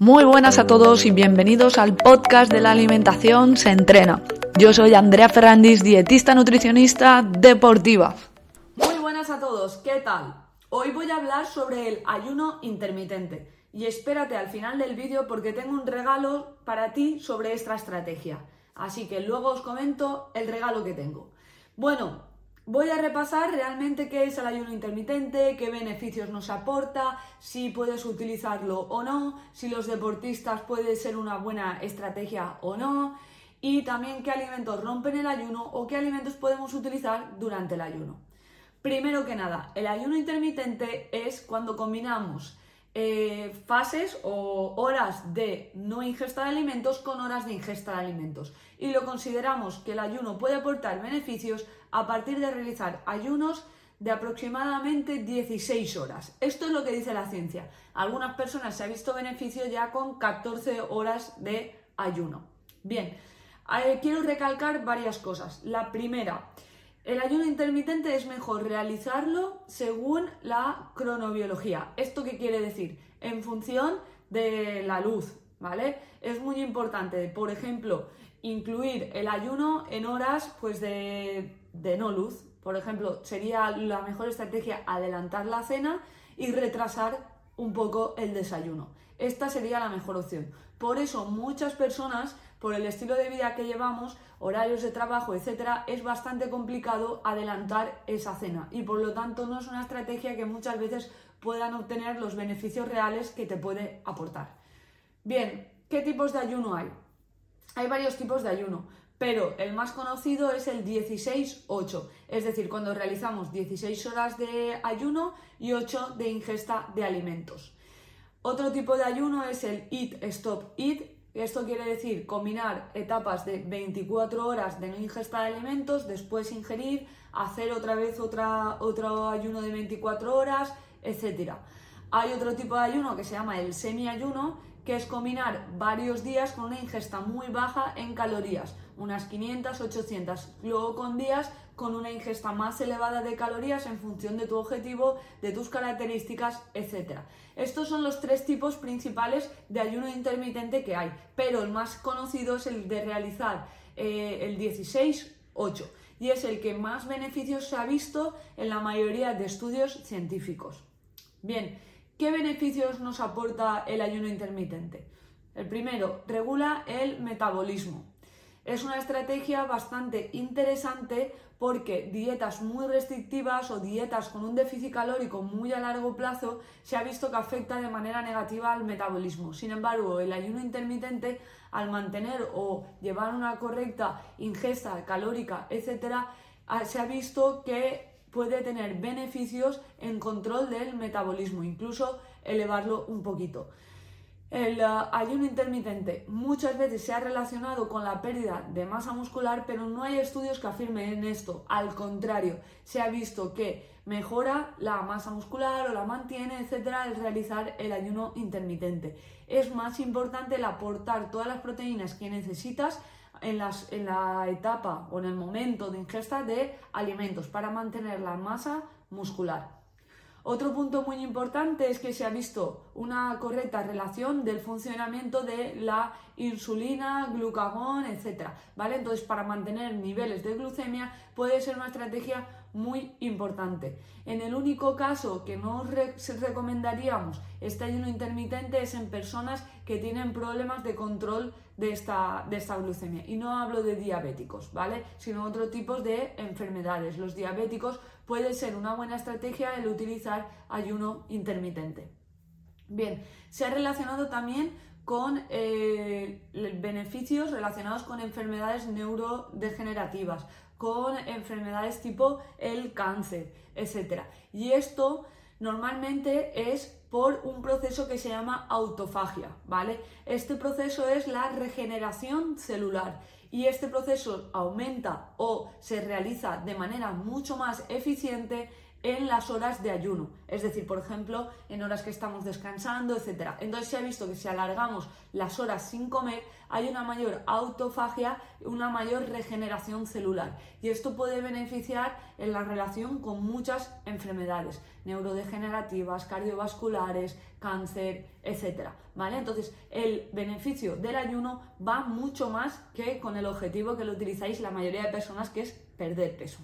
Muy buenas a todos y bienvenidos al podcast de la alimentación se entrena. Yo soy Andrea Ferrandis, dietista nutricionista deportiva. Muy buenas a todos, ¿qué tal? Hoy voy a hablar sobre el ayuno intermitente y espérate al final del vídeo porque tengo un regalo para ti sobre esta estrategia. Así que luego os comento el regalo que tengo. Bueno, Voy a repasar realmente qué es el ayuno intermitente, qué beneficios nos aporta, si puedes utilizarlo o no, si los deportistas puede ser una buena estrategia o no, y también qué alimentos rompen el ayuno o qué alimentos podemos utilizar durante el ayuno. Primero que nada, el ayuno intermitente es cuando combinamos eh, fases o horas de no ingesta de alimentos con horas de ingesta de alimentos. Y lo consideramos que el ayuno puede aportar beneficios a partir de realizar ayunos de aproximadamente 16 horas. Esto es lo que dice la ciencia. Algunas personas se ha visto beneficio ya con 14 horas de ayuno. Bien, eh, quiero recalcar varias cosas. La primera, el ayuno intermitente es mejor realizarlo según la cronobiología. ¿Esto qué quiere decir? En función de la luz, ¿vale? Es muy importante, por ejemplo, incluir el ayuno en horas pues de, de no luz. Por ejemplo, sería la mejor estrategia adelantar la cena y retrasar un poco el desayuno. Esta sería la mejor opción. Por eso muchas personas por el estilo de vida que llevamos, horarios de trabajo, etcétera, es bastante complicado adelantar esa cena y por lo tanto no es una estrategia que muchas veces puedan obtener los beneficios reales que te puede aportar. Bien, ¿qué tipos de ayuno hay? Hay varios tipos de ayuno, pero el más conocido es el 16-8, es decir, cuando realizamos 16 horas de ayuno y 8 de ingesta de alimentos. Otro tipo de ayuno es el Eat Stop Eat, esto quiere decir combinar etapas de 24 horas de no ingesta de alimentos, después ingerir, hacer otra vez otra, otro ayuno de 24 horas, etc. Hay otro tipo de ayuno que se llama el semi-ayuno, que es combinar varios días con una ingesta muy baja en calorías, unas 500, 800, luego con días con una ingesta más elevada de calorías en función de tu objetivo, de tus características, etc. Estos son los tres tipos principales de ayuno intermitente que hay, pero el más conocido es el de realizar eh, el 16-8 y es el que más beneficios se ha visto en la mayoría de estudios científicos. Bien, ¿qué beneficios nos aporta el ayuno intermitente? El primero, regula el metabolismo. Es una estrategia bastante interesante porque dietas muy restrictivas o dietas con un déficit calórico muy a largo plazo se ha visto que afecta de manera negativa al metabolismo. Sin embargo, el ayuno intermitente, al mantener o llevar una correcta ingesta calórica, etc., se ha visto que puede tener beneficios en control del metabolismo, incluso elevarlo un poquito. El eh, ayuno intermitente muchas veces se ha relacionado con la pérdida de masa muscular, pero no hay estudios que afirmen esto. Al contrario, se ha visto que mejora la masa muscular o la mantiene, etcétera, al realizar el ayuno intermitente. Es más importante el aportar todas las proteínas que necesitas en, la etapa o en el momento de ingesta de alimentos para mantener la masa muscular. Otro punto muy importante es que se ha visto una correcta relación del funcionamiento de la insulina, glucagón, etc. ¿vale? Entonces, para mantener niveles de glucemia puede ser una estrategia muy importante. En el único caso que no recomendaríamos este ayuno intermitente es en personas que tienen problemas de control de esta, de esta glucemia. Y no hablo de diabéticos, ¿vale? Sino otro tipo de enfermedades. Los diabéticos puede ser una buena estrategia el utilizar ayuno intermitente. Bien, se ha relacionado también con eh, beneficios relacionados con enfermedades neurodegenerativas, con enfermedades tipo el cáncer, etc. Y esto normalmente es por un proceso que se llama autofagia, ¿vale? Este proceso es la regeneración celular y este proceso aumenta o se realiza de manera mucho más eficiente en las horas de ayuno, es decir, por ejemplo, en horas que estamos descansando, etc. Entonces se ha visto que si alargamos las horas sin comer, hay una mayor autofagia, una mayor regeneración celular y esto puede beneficiar en la relación con muchas enfermedades neurodegenerativas, cardiovasculares, cáncer, etc. ¿Vale? Entonces, el beneficio del ayuno va mucho más que con el objetivo que lo utilizáis la mayoría de personas, que es perder peso.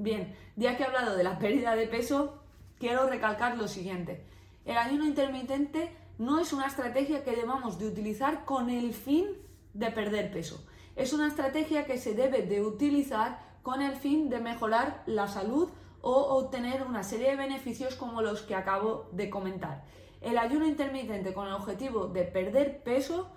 Bien, ya que he hablado de la pérdida de peso, quiero recalcar lo siguiente. El ayuno intermitente no es una estrategia que debamos de utilizar con el fin de perder peso. Es una estrategia que se debe de utilizar con el fin de mejorar la salud o obtener una serie de beneficios como los que acabo de comentar. El ayuno intermitente con el objetivo de perder peso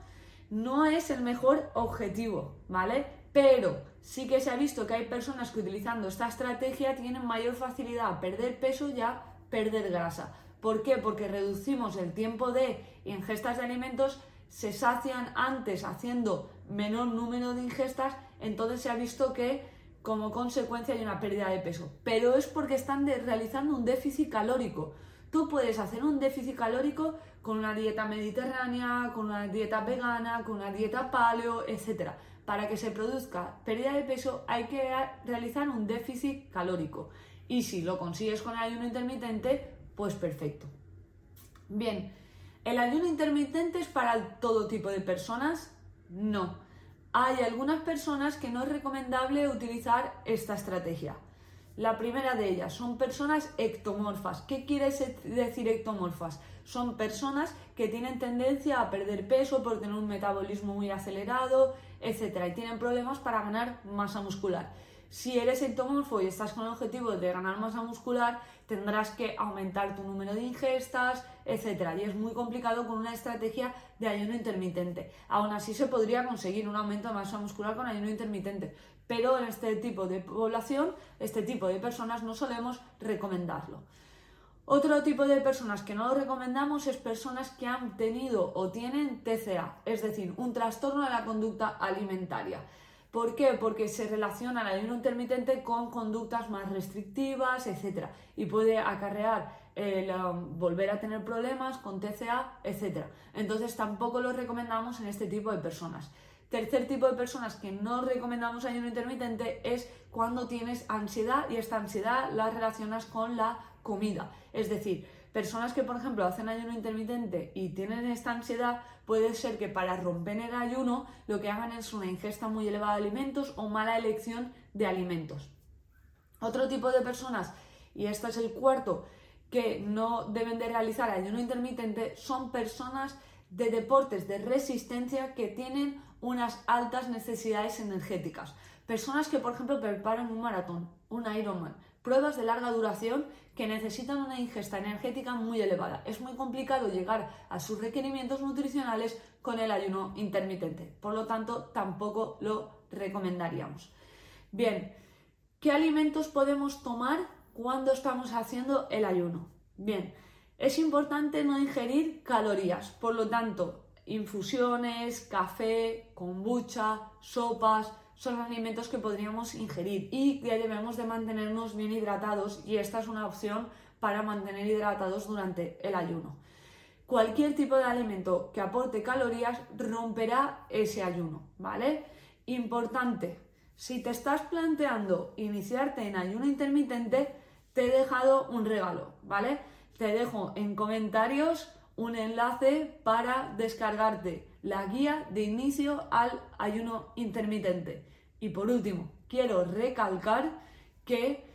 no es el mejor objetivo, ¿vale? Pero sí que se ha visto que hay personas que utilizando esta estrategia tienen mayor facilidad a perder peso y a perder grasa. ¿Por qué? Porque reducimos el tiempo de ingestas de alimentos, se sacian antes haciendo menor número de ingestas, entonces se ha visto que como consecuencia hay una pérdida de peso. Pero es porque están realizando un déficit calórico. Tú puedes hacer un déficit calórico con una dieta mediterránea, con una dieta vegana, con una dieta paleo, etc. Para que se produzca pérdida de peso hay que realizar un déficit calórico. Y si lo consigues con el ayuno intermitente, pues perfecto. Bien, ¿el ayuno intermitente es para todo tipo de personas? No. Hay algunas personas que no es recomendable utilizar esta estrategia. La primera de ellas son personas ectomorfas. ¿Qué quiere decir ectomorfas? Son personas que tienen tendencia a perder peso por tener un metabolismo muy acelerado, etc. Y tienen problemas para ganar masa muscular. Si eres ectomorfo y estás con el objetivo de ganar masa muscular, tendrás que aumentar tu número de ingestas, etc. Y es muy complicado con una estrategia de ayuno intermitente. Aún así se podría conseguir un aumento de masa muscular con ayuno intermitente, pero en este tipo de población, este tipo de personas no solemos recomendarlo. Otro tipo de personas que no lo recomendamos es personas que han tenido o tienen TCA, es decir, un trastorno de la conducta alimentaria. ¿Por qué? Porque se relaciona el ayuno intermitente con conductas más restrictivas, etc. Y puede acarrear el um, volver a tener problemas con TCA, etc. Entonces tampoco lo recomendamos en este tipo de personas. Tercer tipo de personas que no recomendamos ayuno intermitente es cuando tienes ansiedad y esta ansiedad la relacionas con la comida. Es decir, Personas que, por ejemplo, hacen ayuno intermitente y tienen esta ansiedad, puede ser que para romper el ayuno lo que hagan es una ingesta muy elevada de alimentos o mala elección de alimentos. Otro tipo de personas, y este es el cuarto, que no deben de realizar ayuno intermitente, son personas de deportes de resistencia que tienen unas altas necesidades energéticas. Personas que, por ejemplo, preparan un maratón, un Ironman, pruebas de larga duración que necesitan una ingesta energética muy elevada. Es muy complicado llegar a sus requerimientos nutricionales con el ayuno intermitente. Por lo tanto, tampoco lo recomendaríamos. Bien, ¿qué alimentos podemos tomar cuando estamos haciendo el ayuno? Bien, es importante no ingerir calorías. Por lo tanto, infusiones, café, kombucha, sopas, son alimentos que podríamos ingerir y que debemos de mantenernos bien hidratados y esta es una opción para mantener hidratados durante el ayuno. Cualquier tipo de alimento que aporte calorías romperá ese ayuno, ¿vale? Importante, si te estás planteando iniciarte en ayuno intermitente, te he dejado un regalo, ¿vale? Te dejo en comentarios un enlace para descargarte la guía de inicio al ayuno intermitente. Y por último, quiero recalcar que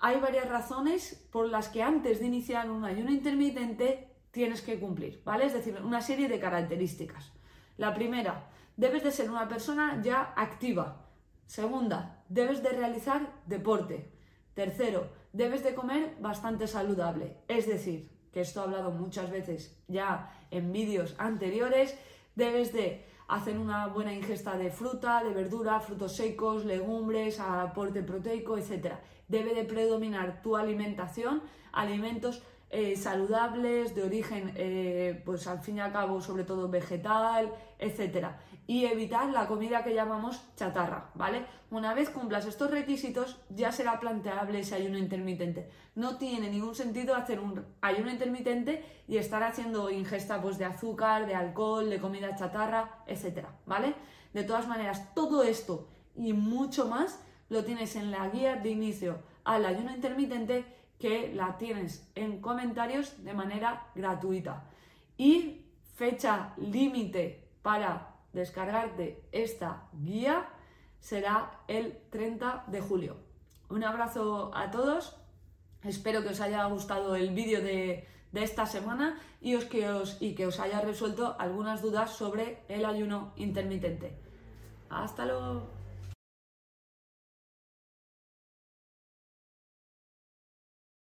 hay varias razones por las que antes de iniciar un ayuno intermitente tienes que cumplir, ¿vale? Es decir, una serie de características. La primera, debes de ser una persona ya activa. Segunda, debes de realizar deporte. Tercero, debes de comer bastante saludable. Es decir, que esto he hablado muchas veces ya en vídeos anteriores, debes de hacer una buena ingesta de fruta, de verdura, frutos secos, legumbres, aporte proteico, etc. Debe de predominar tu alimentación alimentos eh, saludables, de origen, eh, pues al fin y al cabo, sobre todo vegetal, etcétera. Y evitar la comida que llamamos chatarra, ¿vale? Una vez cumplas estos requisitos, ya será planteable ese ayuno intermitente. No tiene ningún sentido hacer un ayuno intermitente y estar haciendo ingesta pues, de azúcar, de alcohol, de comida chatarra, etcétera, ¿vale? De todas maneras, todo esto y mucho más lo tienes en la guía de inicio al ayuno intermitente que la tienes en comentarios de manera gratuita. Y fecha límite para descargarte esta guía será el 30 de julio. Un abrazo a todos, espero que os haya gustado el vídeo de, esta semana y, os, que os, y que os haya resuelto algunas dudas sobre el ayuno intermitente. Hasta luego.